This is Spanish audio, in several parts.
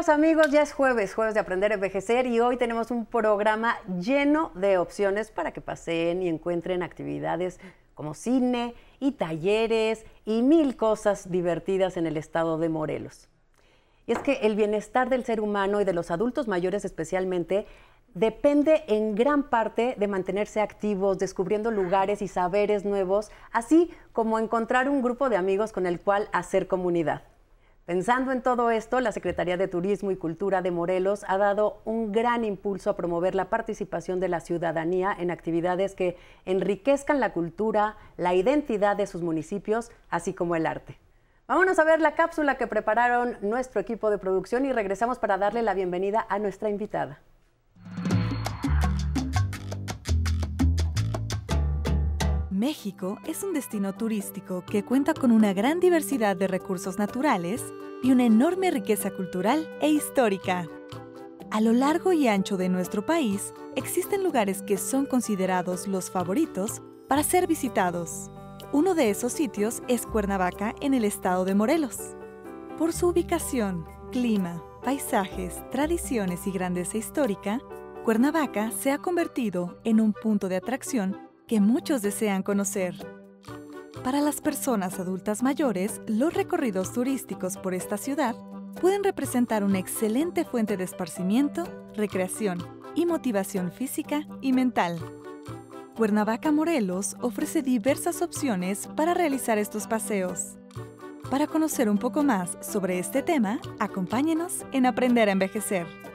Amigas, amigos, ya es jueves, jueves de aprender a envejecer y hoy tenemos un programa lleno de opciones para que pasen y encuentren actividades como cine y talleres y mil cosas divertidas en el estado de Morelos. Y es que el bienestar del ser humano y de los adultos mayores especialmente depende en gran parte de mantenerse activos, descubriendo lugares y saberes nuevos, así como encontrar un grupo de amigos con el cual hacer comunidad. Pensando en todo esto, la Secretaría de Turismo y Cultura de Morelos ha dado un gran impulso a promover la participación de la ciudadanía en actividades que enriquezcan la cultura, la identidad de sus municipios, así como el arte. Vámonos a ver la cápsula que prepararon nuestro equipo de producción y regresamos para darle la bienvenida a nuestra invitada. México es un destino turístico que cuenta con una gran diversidad de recursos naturales y una enorme riqueza cultural e histórica. A lo largo y ancho de nuestro país existen lugares que son considerados los favoritos para ser visitados. Uno de esos sitios es Cuernavaca en el estado de Morelos. Por su ubicación, clima, paisajes, tradiciones y grandeza histórica, Cuernavaca se ha convertido en un punto de atracción que muchos desean conocer. Para las personas adultas mayores, los recorridos turísticos por esta ciudad pueden representar una excelente fuente de esparcimiento, recreación y motivación física y mental. Cuernavaca Morelos ofrece diversas opciones para realizar estos paseos. Para conocer un poco más sobre este tema, acompáñenos en Aprender a Envejecer.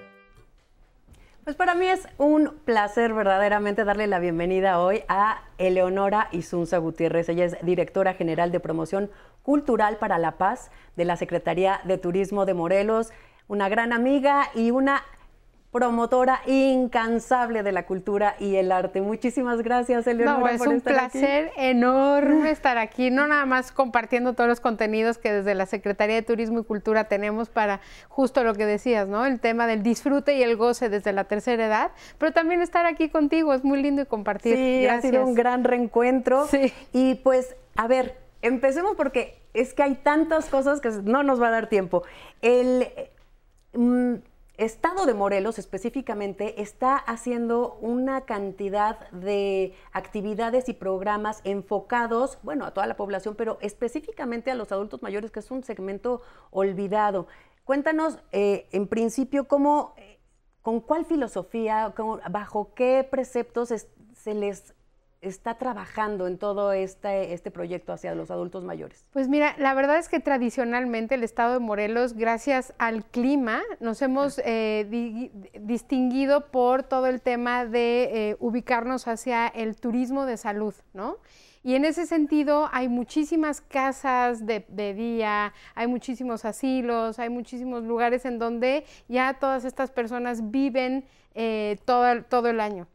Pues para mí es un placer verdaderamente darle la bienvenida hoy a Eleonora Isunza Gutiérrez. Ella es directora general de promoción cultural para la paz de la Secretaría de Turismo de Morelos, una gran amiga y una promotora incansable de la cultura y el arte. Muchísimas gracias, Eleonora. No, es un placer enorme estar aquí, no nada más compartiendo todos los contenidos que desde la Secretaría de Turismo y Cultura tenemos para justo lo que decías, ¿no? El tema del disfrute y el goce desde la tercera edad, pero también estar aquí contigo, es muy lindo y compartir. Sí, ha sido un gran reencuentro. Sí. Y pues, a ver, empecemos porque es que hay tantas cosas que no nos va a dar tiempo. El... Mm, Estado de Morelos específicamente está haciendo una cantidad de actividades y programas enfocados, bueno, a toda la población, pero específicamente a los adultos mayores, que es un segmento olvidado. Cuéntanos, eh, en principio, cómo, eh, con cuál filosofía, bajo qué preceptos se les está trabajando en todo este, este proyecto hacia los adultos mayores? Pues mira, la verdad es que tradicionalmente el estado de Morelos, gracias al clima, nos hemos eh, distinguido por todo el tema de eh, ubicarnos hacia el turismo de salud, ¿no? Y en ese sentido hay muchísimas casas de, día, hay muchísimos asilos, hay muchísimos lugares en donde ya todas estas personas viven eh, todo, todo el año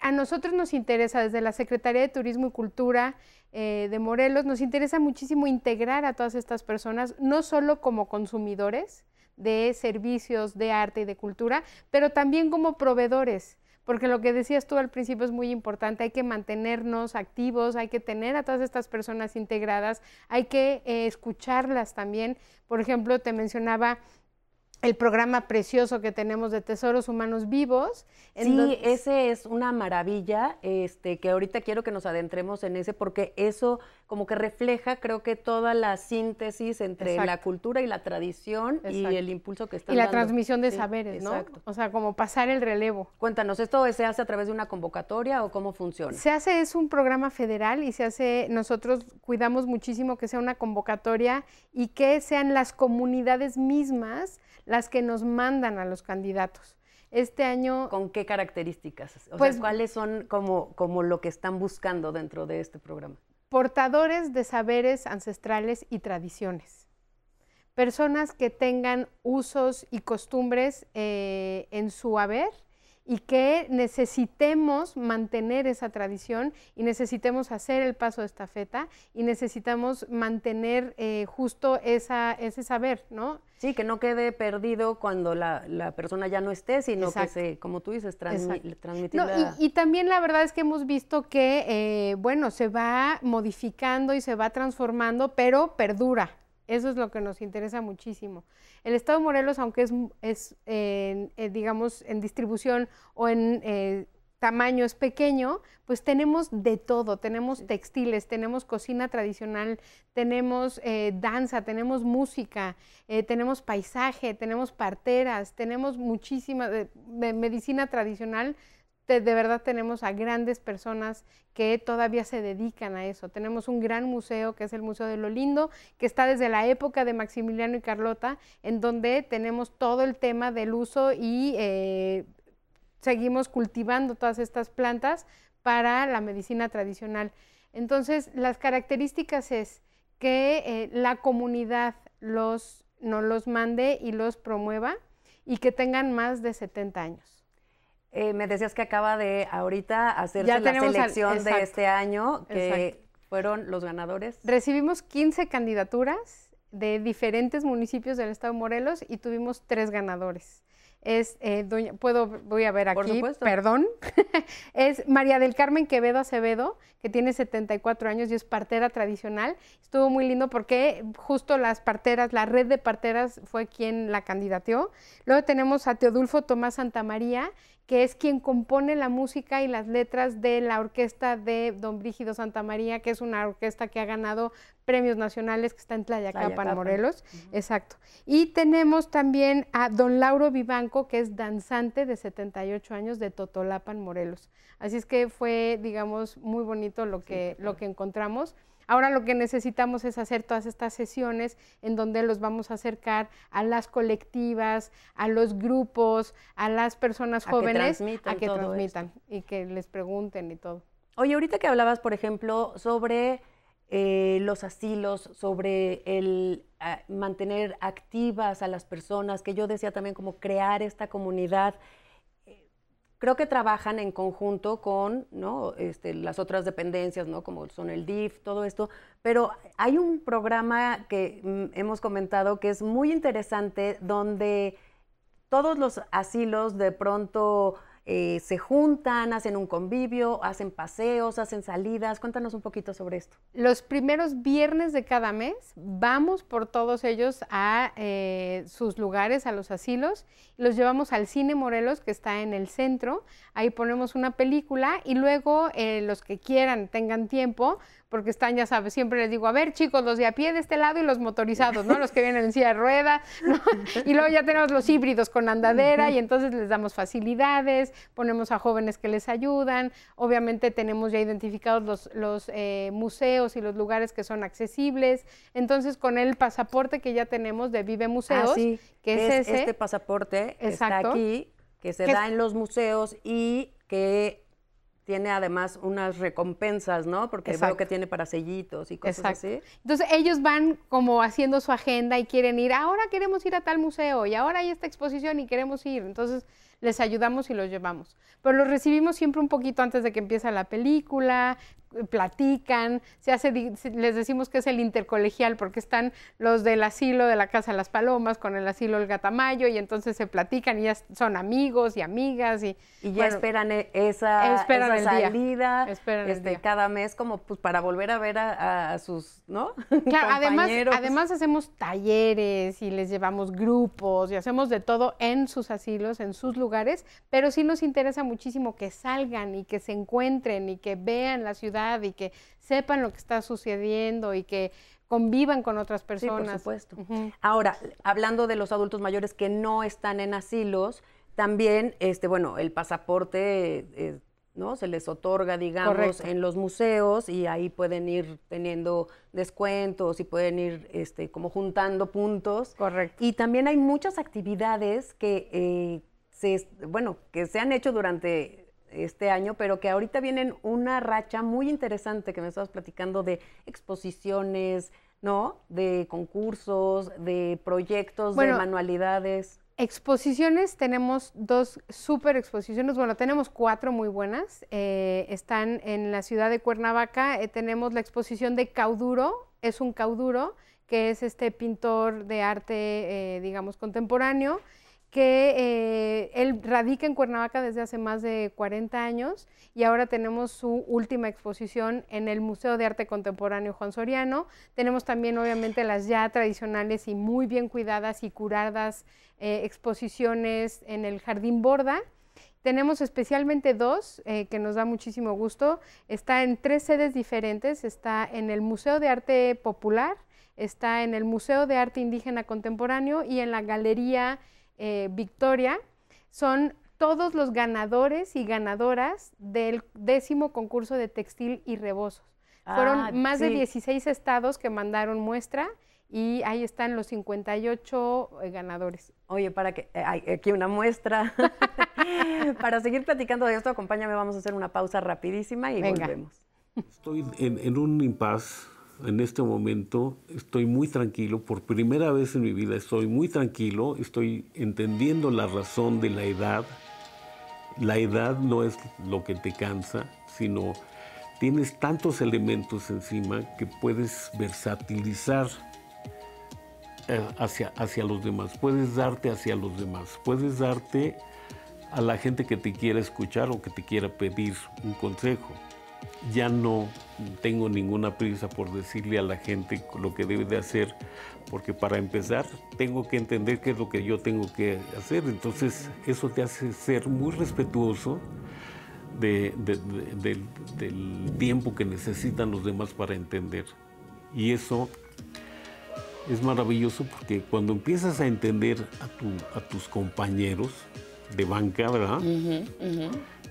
a nosotros nos interesa, desde la Secretaría de Turismo y Cultura eh, de Morelos, nos interesa muchísimo integrar a todas estas personas, no solo como consumidores de servicios de arte y de cultura, pero también como proveedores porque lo que decías tú al principio es muy importante, hay que mantenernos activos, hay que tener a todas estas personas integradas, hay que eh, escucharlas también. Por ejemplo, te mencionaba el programa precioso que tenemos de Tesoros Humanos Vivos. Sí, ese es una maravilla, este, que ahorita quiero que nos adentremos en ese, porque eso como que refleja, creo que toda la síntesis entre la cultura y la tradición y el impulso que está Y la transmisión de saberes, ¿no? O sea, como pasar el relevo. Cuéntanos, ¿esto se hace a través de una convocatoria o cómo funciona? Se hace, es un programa federal y se hace, nosotros cuidamos muchísimo que sea una convocatoria y que sean las comunidades mismas las que nos mandan a los candidatos. Este año... ¿Con qué características? O pues, ¿cuáles son como, como lo que están buscando dentro de este programa? Portadores de saberes ancestrales y tradiciones. Personas que tengan usos y costumbres eh, en su haber y que necesitemos mantener esa tradición y necesitemos hacer el paso de esta feta y necesitamos mantener eh, justo esa, ese saber, ¿no? Sí, que no quede perdido cuando la, persona ya no esté, sino que se, como tú dices, transmitir y, también la verdad es que hemos visto que, eh, bueno, se va modificando y se va transformando, pero perdura, Eso es lo que nos interesa muchísimo. El Estado de Morelos, aunque es, es eh, digamos, en distribución o en eh, tamaño es pequeño, pues tenemos de todo, tenemos textiles, tenemos cocina tradicional, tenemos eh, danza, tenemos música, tenemos paisaje, tenemos parteras, tenemos muchísima medicina tradicional de, verdad tenemos a grandes personas que todavía se dedican a eso. Tenemos un gran museo que es el Museo de lo Lindo, que está desde la época de Maximiliano y Carlota, en donde tenemos todo el tema del uso y eh, seguimos cultivando todas estas plantas para la medicina tradicional. Entonces, las características es que eh, la comunidad los, nos los mande y los promueva y que tengan más de 70 años. Eh, me decías que acaba de ahorita hacerse la selección de este año, que fueron los ganadores. Recibimos 15 candidaturas de diferentes municipios del estado de Morelos y tuvimos tres ganadores. Es, eh, doña, puedo, voy a ver aquí, perdón, es María del Carmen Quevedo Acevedo, que tiene 74 años y es partera tradicional. Estuvo muy lindo porque justo las parteras, la red de parteras fue quien la candidateó. Luego tenemos a Teodulfo Tomás Santamaría, que es quien compone la música y las letras de la orquesta de Don Brígido Santa María, que es una orquesta que ha ganado premios nacionales, que está en Tlayacapan, Morelos. Exacto. Y tenemos también a Don Lauro Vivanco, que es danzante de 78 años de Totolapan, Morelos. Así es que fue, digamos, muy bonito lo que, lo que encontramos. Ahora lo que necesitamos es hacer todas estas sesiones en donde los vamos a acercar a las colectivas, a los grupos, a las personas jóvenes, a que transmitan y que les pregunten y todo. Oye, ahorita que hablabas, por ejemplo, sobre eh, los asilos, sobre el mantener activas a las personas, que yo decía también como crear esta comunidad creo que trabajan en conjunto con ¿no? este, las otras dependencias, ¿no? como son el DIF, todo esto, pero hay un programa que mm, hemos comentado que es muy interesante donde todos los asilos de pronto eh, se juntan, hacen un convivio, hacen paseos, hacen salidas. Cuéntanos un poquito sobre esto. Los primeros viernes de cada mes vamos por todos ellos a eh, sus lugares, a los asilos, los llevamos al Cine Morelos, que está en el centro. Ahí ponemos una película y luego eh, los que quieran, tengan tiempo, porque están, ya sabes, siempre les digo, a ver chicos, los de a pie de este lado y los motorizados, ¿no? Los que vienen en silla de rueda, ¿no? Y luego ya tenemos los híbridos con andadera y entonces les damos facilidades, ponemos a jóvenes que les ayudan, obviamente tenemos ya identificados los, los eh, museos y los lugares que son accesibles, entonces con el pasaporte que ya tenemos de Vive Museos, ah, que es, ese. Este pasaporte está aquí, que se da en los museos y que tiene además unas recompensas, ¿no? Porque veo que tiene para sellitos y cosas así. Entonces ellos van como haciendo su agenda y quieren ir, ahora queremos ir a tal museo y ahora hay esta exposición y queremos ir. Entonces les ayudamos y los llevamos. Pero los recibimos siempre un poquito antes de que empiece la película, platican, se hace, les decimos que es el intercolegial porque están los del asilo de la Casa de las Palomas con el asilo El Gatamayo y entonces se platican y ya son amigos y amigas y, y ya esperan e, esa, esperan salida este, cada mes como pues para volver a ver a, sus, ¿no? Claro, además, además hacemos talleres y les llevamos grupos y hacemos de todo en sus asilos, en sus lugares, pero sí nos interesa muchísimo que salgan y que se encuentren y que vean la ciudad y que sepan lo que está sucediendo y que convivan con otras personas. Sí, por supuesto. Ahora, hablando de los adultos mayores que no están en asilos, también, este, bueno, el pasaporte, eh, ¿no? Se les otorga, digamos, en los museos y ahí pueden ir teniendo descuentos y pueden ir, este, como juntando puntos. Correcto. Y también hay muchas actividades que, eh, se, bueno, que se han hecho durante este año, pero que ahorita vienen una racha muy interesante que me estabas platicando de exposiciones, ¿no? De concursos, de proyectos, de manualidades. Exposiciones, tenemos dos super exposiciones, bueno, tenemos cuatro muy buenas. Eh, están en la ciudad de Cuernavaca, eh, tenemos la exposición de Cauduro, es un Cauduro, que es este pintor de arte, eh, digamos, contemporáneo que eh, él radica en Cuernavaca desde hace más de 40 años y ahora tenemos su última exposición en el Museo de Arte Contemporáneo Juan Soriano. Tenemos también obviamente las ya tradicionales y muy bien cuidadas y curadas eh, exposiciones en el Jardín Borda. Tenemos especialmente dos eh, que nos da muchísimo gusto. Está en tres sedes diferentes. Está en el Museo de Arte Popular, está en el Museo de Arte Indígena Contemporáneo y en la Galería eh, Victoria son todos los ganadores y ganadoras del décimo concurso de textil y rebozos. Fueron Ah, más de sí. 16 estados que mandaron muestra y ahí están los 58 eh, ganadores. Oye, para que eh, hay aquí una muestra. para seguir platicando de esto, acompáñame, vamos a hacer una pausa rapidísima y Venga. volvemos. Estoy en, en un impasse en este momento. Estoy muy tranquilo. Por primera vez en mi vida estoy muy tranquilo. Estoy entendiendo la razón de la edad. La edad no es lo que te cansa, sino tienes tantos elementos encima que puedes versatilizar eh, hacia, hacia los demás. Puedes darte hacia los demás. Puedes darte a la gente que te quiera escuchar o que te quiera pedir un consejo ya no tengo ninguna prisa por decirle a la gente lo que debe de hacer, porque para empezar tengo que entender qué es lo que yo tengo que hacer. Entonces eso te hace ser muy respetuoso de- de- de- del, tiempo que necesitan los demás para entender. Y eso es maravilloso porque cuando empiezas a entender a, tu- a tus compañeros de banca, ¿verdad?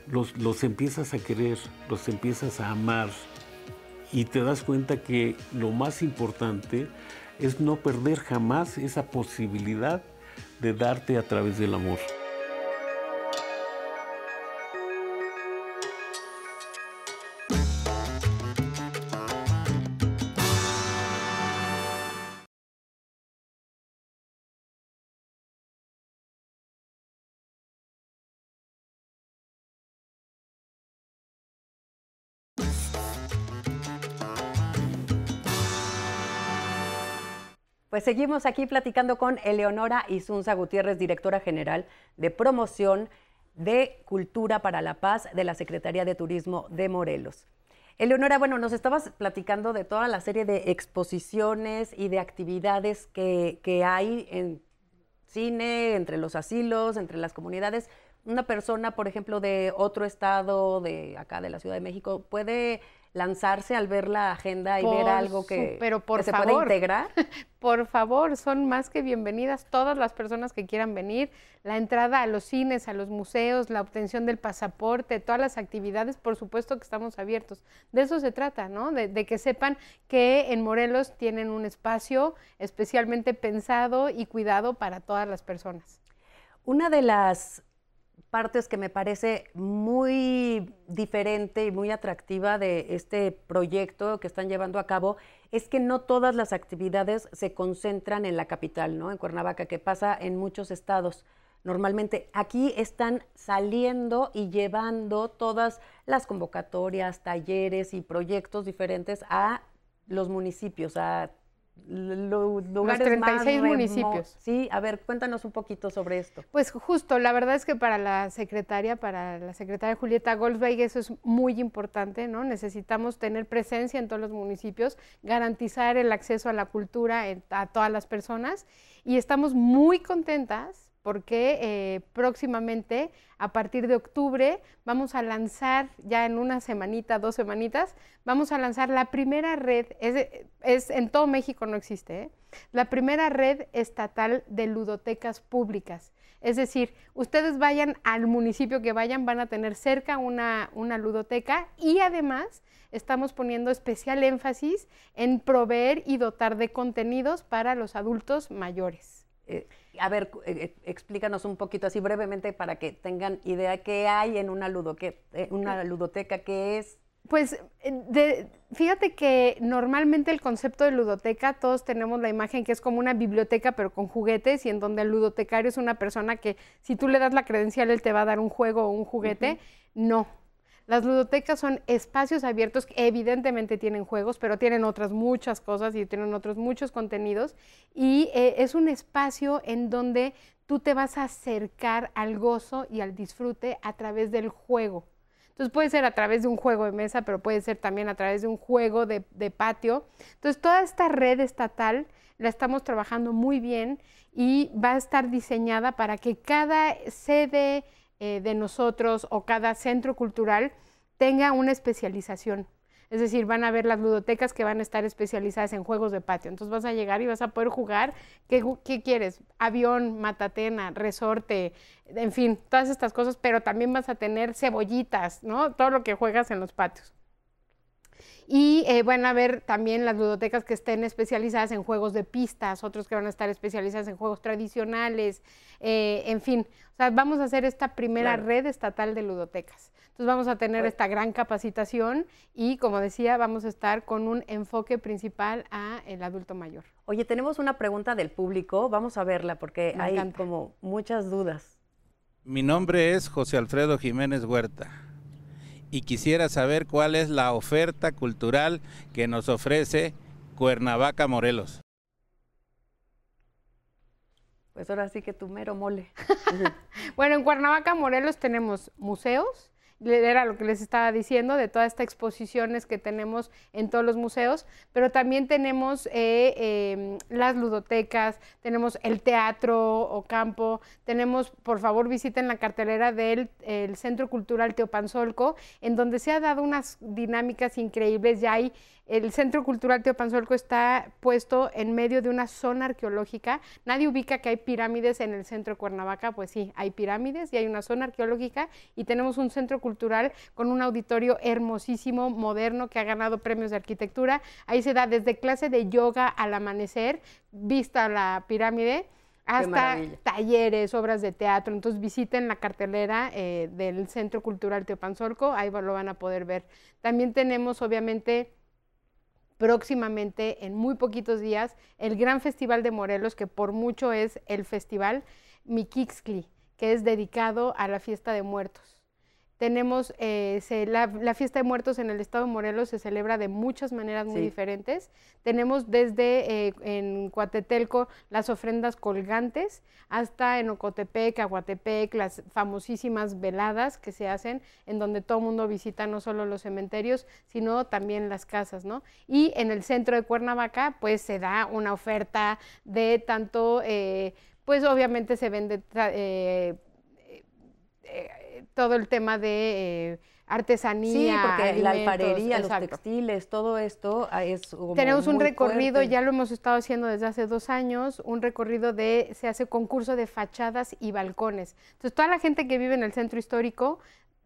Los, los empiezas a querer, los empiezas a amar y te das cuenta que lo más importante es no perder jamás esa posibilidad de darte a través del amor. Pues seguimos aquí platicando con Eleonora Isunza Gutiérrez, directora general de promoción de Cultura para la Paz de la Secretaría de Turismo de Morelos. Eleonora, bueno, nos estabas platicando de toda la serie de exposiciones y de actividades que, que hay en cine, entre los asilos, entre las comunidades. Una persona, por ejemplo, de otro estado, de acá de la Ciudad de México, puede lanzarse al ver la agenda y ver algo que, su- pero por que se puede integrar. Por favor, son más que bienvenidas todas las personas que quieran venir. La entrada a los cines, a los museos, la obtención del pasaporte, todas las actividades, por supuesto que estamos abiertos. De eso se trata, ¿no? De, de que sepan que en Morelos tienen un espacio especialmente pensado y cuidado para todas las personas. Una de las partes que me parece muy diferente y muy atractiva de este proyecto que están llevando a cabo es que no todas las actividades se concentran en la capital, ¿no? En Cuernavaca, que pasa en muchos estados. Normalmente aquí están saliendo y llevando todas las convocatorias, talleres y proyectos diferentes a los municipios, a lu- lugares más 36 remo- municipios. Sí, a ver, cuéntanos un poquito sobre esto. Pues justo, la verdad es que para la secretaria, para la secretaria Julieta Goldsberg, eso es muy importante, ¿no? Necesitamos tener presencia en todos los municipios, garantizar el acceso a la cultura en- a todas las personas y estamos muy contentas porque eh, próximamente, a partir de octubre, vamos a lanzar, ya en una semanita, dos semanitas, vamos a lanzar la primera red, es, en todo México no existe, ¿eh? la primera red estatal de ludotecas públicas. Es decir, ustedes vayan al municipio que vayan, van a tener cerca una, una ludoteca y además estamos poniendo especial énfasis en proveer y dotar de contenidos para los adultos mayores. Eh, a ver, eh, eh, explícanos un poquito así brevemente para que tengan idea qué hay en una, ludoque- eh, una ludoteca, qué es. Pues de- fíjate que normalmente el concepto de ludoteca, todos tenemos la imagen que es como una biblioteca pero con juguetes y en donde el ludotecario es una persona que si tú le das la credencial él te va a dar un juego o un juguete. No. Las ludotecas son espacios abiertos que evidentemente tienen juegos, pero tienen otras muchas cosas y tienen otros muchos contenidos. Y eh, es un espacio en donde tú te vas a acercar al gozo y al disfrute a través del juego. Entonces puede ser a través de un juego de mesa, pero puede ser también a través de un juego de, patio. Entonces toda esta red estatal la estamos trabajando muy bien y va a estar diseñada para que cada sede eh, de nosotros o cada centro cultural tenga una especialización. Es decir, van a ver las ludotecas que van a estar especializadas en juegos de patio. Entonces vas a llegar y vas a poder jugar. ¿Qué, quieres? Avión, matatena, resorte, en fin, todas estas cosas, pero también vas a tener cebollitas, ¿no? Todo lo que juegas en los patios. Y eh, van a ver también las ludotecas que estén especializadas en juegos de pistas, otros que van a estar especializadas en juegos tradicionales, eh, en fin. O sea, vamos a hacer esta primera red estatal de ludotecas. Entonces vamos a tener esta gran capacitación y, como decía, vamos a estar con un enfoque principal a el adulto mayor. Oye, tenemos una pregunta del público, vamos a verla porque hay como muchas dudas. Mi nombre es José Alfredo Jiménez Huerta y quisiera saber cuál es la oferta cultural que nos ofrece Cuernavaca Morelos. Pues ahora sí que tu mero mole. bueno, en Cuernavaca Morelos tenemos museos, era lo que les estaba diciendo, de todas estas exposiciones que tenemos en todos los museos, pero también tenemos eh, em, las ludotecas, tenemos el teatro o campo, tenemos, por favor, visiten la cartelera del Centro Cultural Teopanzolco, en donde se ha dado unas dinámicas increíbles, ya hay el Centro Cultural Teopanzolco está puesto en medio de una zona arqueológica. Nadie ubica que hay pirámides en el centro de Cuernavaca, pues sí, hay pirámides y hay una zona arqueológica y tenemos un centro cultural con un auditorio hermosísimo, moderno, que ha ganado premios de arquitectura. Ahí se da desde clase de yoga al amanecer, vista la pirámide hasta talleres, obras de teatro. Entonces visiten la cartelera eh, del Centro Cultural Teopanzolco, ahí lo van a poder ver. También tenemos obviamente próximamente, en muy poquitos días, el Gran Festival de Morelos, que por mucho es el festival Miquixcli, que es dedicado a la fiesta de muertos. Tenemos eh, la, fiesta de muertos en el estado de Morelos se celebra de muchas maneras muy diferentes. Tenemos desde eh, en Coatetelco las ofrendas colgantes hasta en Ocotepec, Aguatepec, las famosísimas veladas que se hacen en donde todo el mundo visita no solo los cementerios, sino también las casas, ¿no? Y en el centro de Cuernavaca pues se da una oferta de tanto, eh, pues obviamente se vende todo el tema de eh, artesanía. Sí, porque la alfarería, los textiles, todo esto ah, es Tenemos un recorrido, ya lo hemos estado haciendo desde hace dos años, un recorrido de, se hace concurso de fachadas y balcones. Entonces, toda la gente que vive en el centro histórico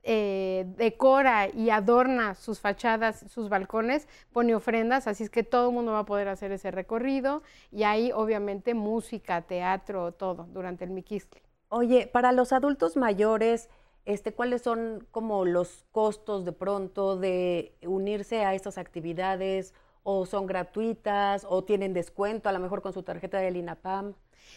eh, decora y adorna sus fachadas, sus balcones, pone ofrendas, así es que todo el mundo va a poder hacer ese recorrido y ahí obviamente música, teatro, todo durante el Miquiscle. Oye, para los adultos mayores, este, ¿cuáles son como los costos de pronto de unirse a estas actividades? ¿O son gratuitas? ¿O tienen descuento a lo mejor con su tarjeta del INAPAM?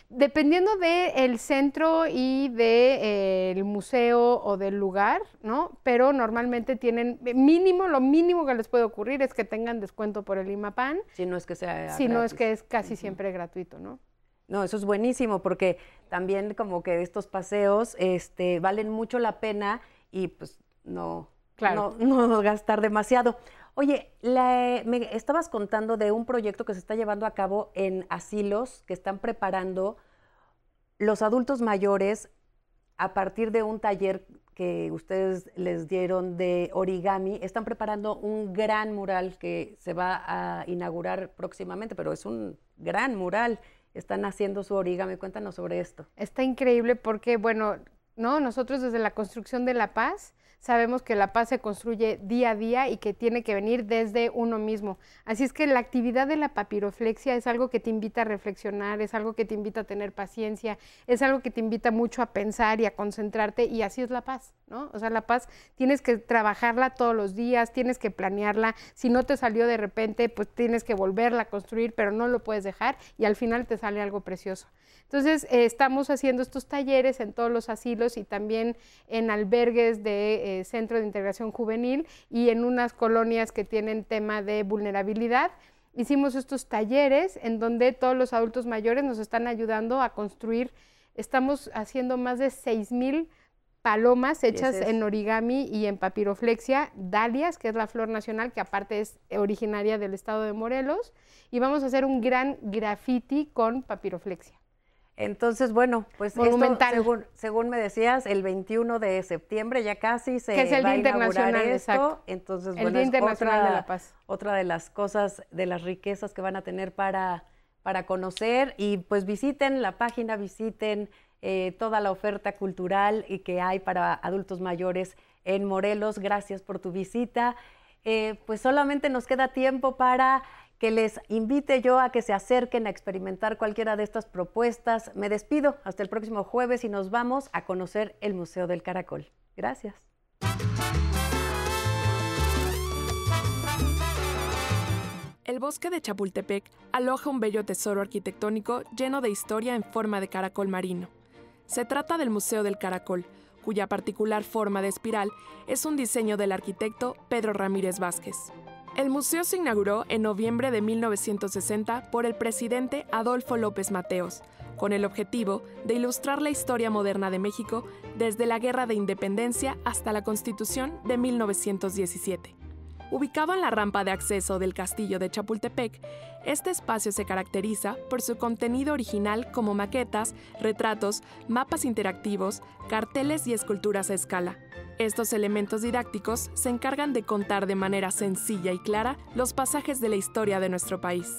Dependiendo del centro y del de, eh, museo o del lugar, ¿no? Pero normalmente tienen mínimo, lo mínimo que les puede ocurrir es que tengan descuento por el IMAPAN. Si no es que sea. Si no es que es casi siempre gratuito, ¿no? No, eso es buenísimo porque también como que estos paseos este, valen mucho la pena y pues no, no, gastar demasiado. Oye, me estabas contando de un proyecto que se está llevando a cabo en asilos que están preparando los adultos mayores a partir de un taller que ustedes les dieron de origami, están preparando un gran mural que se va a inaugurar próximamente, pero es un gran mural están haciendo su origami. Cuéntanos sobre esto. Está increíble porque, bueno, ¿no? Nosotros desde la construcción de la paz sabemos que la paz se construye día a día y que tiene que venir desde uno mismo. Así es que la actividad de la papiroflexia es algo que te invita a reflexionar, es algo que te invita a tener paciencia, es algo que te invita mucho a pensar y a concentrarte y así es la paz, ¿no? O sea, la paz tienes que trabajarla todos los días, tienes que planearla, si no te salió de repente, pues tienes que volverla a construir, pero no lo puedes dejar y al final te sale algo precioso. Entonces, eh, estamos haciendo estos talleres en todos los asilos y también en albergues de eh, Centro de Integración Juvenil y en unas colonias que tienen tema de vulnerabilidad. Hicimos estos talleres en donde todos los adultos mayores nos están ayudando a construir Estamos haciendo más de 6.000 palomas hechas en origami y en papiroflexia, dalias, que es la flor nacional, que aparte es originaria del estado de Morelos, y vamos a hacer un gran graffiti con papiroflexia. Entonces, bueno, pues esto, según, me decías, el 21 de septiembre ya casi se que es el Día Internacional, esto. Entonces, el Día Internacional otra, de la Paz. Otra de las cosas, de las riquezas que van a tener para, para conocer y pues visiten la página, visiten eh, toda la oferta cultural y que hay para adultos mayores en Morelos. Gracias por tu visita. Eh, pues solamente nos queda tiempo para que les invite yo a que se acerquen a experimentar cualquiera de estas propuestas. Me despido hasta el próximo jueves y nos vamos a conocer el Museo del Caracol. Gracias. El bosque de Chapultepec aloja un bello tesoro arquitectónico lleno de historia en forma de caracol marino. Se trata del Museo del Caracol, cuya particular forma de espiral es un diseño del arquitecto Pedro Ramírez Vázquez. El museo se inauguró en noviembre de 1960 por el presidente Adolfo López Mateos, con el objetivo de ilustrar la historia moderna de México desde la Guerra de Independencia hasta la Constitución de 1917. Ubicado en la rampa de acceso del castillo de Chapultepec, este espacio se caracteriza por su contenido original como maquetas, retratos, mapas interactivos, carteles y esculturas a escala. Estos elementos didácticos se encargan de contar de manera sencilla y clara los pasajes de la historia de nuestro país.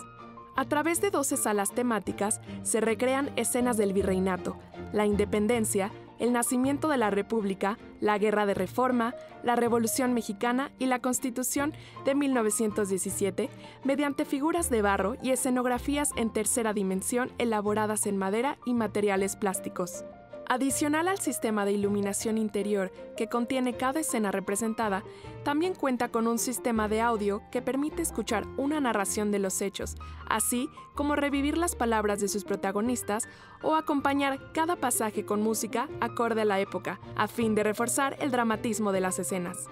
A través de 12 salas temáticas se recrean escenas del virreinato, la independencia, el nacimiento de la República, la Guerra de Reforma, la Revolución Mexicana y la Constitución de 1917, mediante figuras de barro y escenografías en tercera dimensión elaboradas en madera y materiales plásticos. Adicional al sistema de iluminación interior que contiene cada escena representada, también cuenta con un sistema de audio que permite escuchar una narración de los hechos, así como revivir las palabras de sus protagonistas o acompañar cada pasaje con música acorde a la época, a fin de reforzar el dramatismo de las escenas.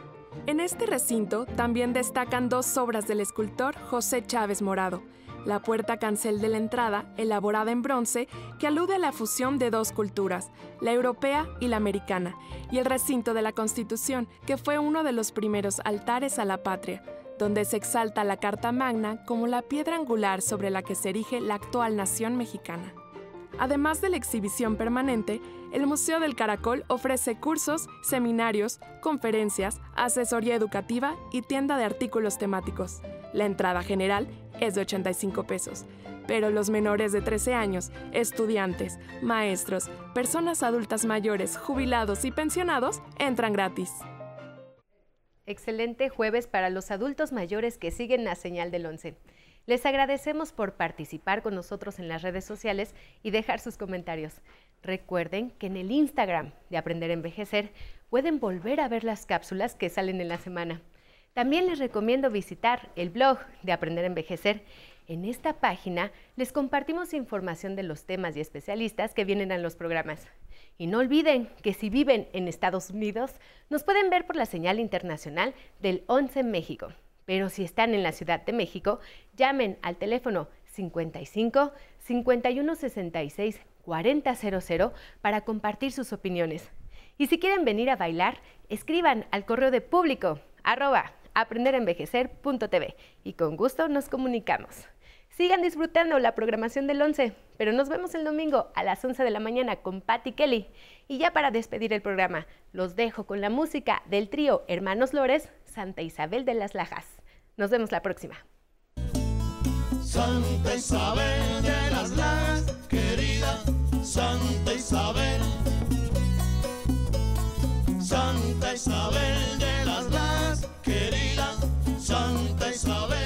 En este recinto también destacan dos obras del escultor José Chávez Morado, la puerta cancel de la entrada, elaborada en bronce, que alude a la fusión de dos culturas, la europea y la americana, y el recinto de la Constitución, que fue uno de los primeros altares a la patria, donde se exalta la Carta Magna como la piedra angular sobre la que se erige la actual nación mexicana. Además de la exhibición permanente, el Museo del Caracol ofrece cursos, seminarios, conferencias, asesoría educativa y tienda de artículos temáticos. La entrada general es de 85 pesos, pero los menores de 13 años, estudiantes, maestros, personas adultas mayores, jubilados y pensionados entran gratis. Excelente jueves para los adultos mayores que siguen la señal del 11. Les agradecemos por participar con nosotros en las redes sociales y dejar sus comentarios. Recuerden que en el Instagram de Aprender a Envejecer pueden volver a ver las cápsulas que salen en la semana. También les recomiendo visitar el blog de Aprender a Envejecer. En esta página les compartimos información de los temas y especialistas que vienen a los programas. Y no olviden que si viven en Estados Unidos, nos pueden ver por la señal internacional del 11 México. Pero si están en la Ciudad de México, llamen al teléfono 55 5166 4000 para compartir sus opiniones. Y si quieren venir a bailar, escriban al correo de público aprenderenvejecer.tv y con gusto nos comunicamos. Sigan disfrutando la programación del 11, pero nos vemos el domingo a las 11 de la mañana con Patty Kelly. Y ya para despedir el programa, los dejo con la música del trío Hermanos Lores, Santa Isabel de las Lajas. Nos vemos la próxima. Santa Isabel de las Lajas, querida Santa Isabel. Santa Isabel Santa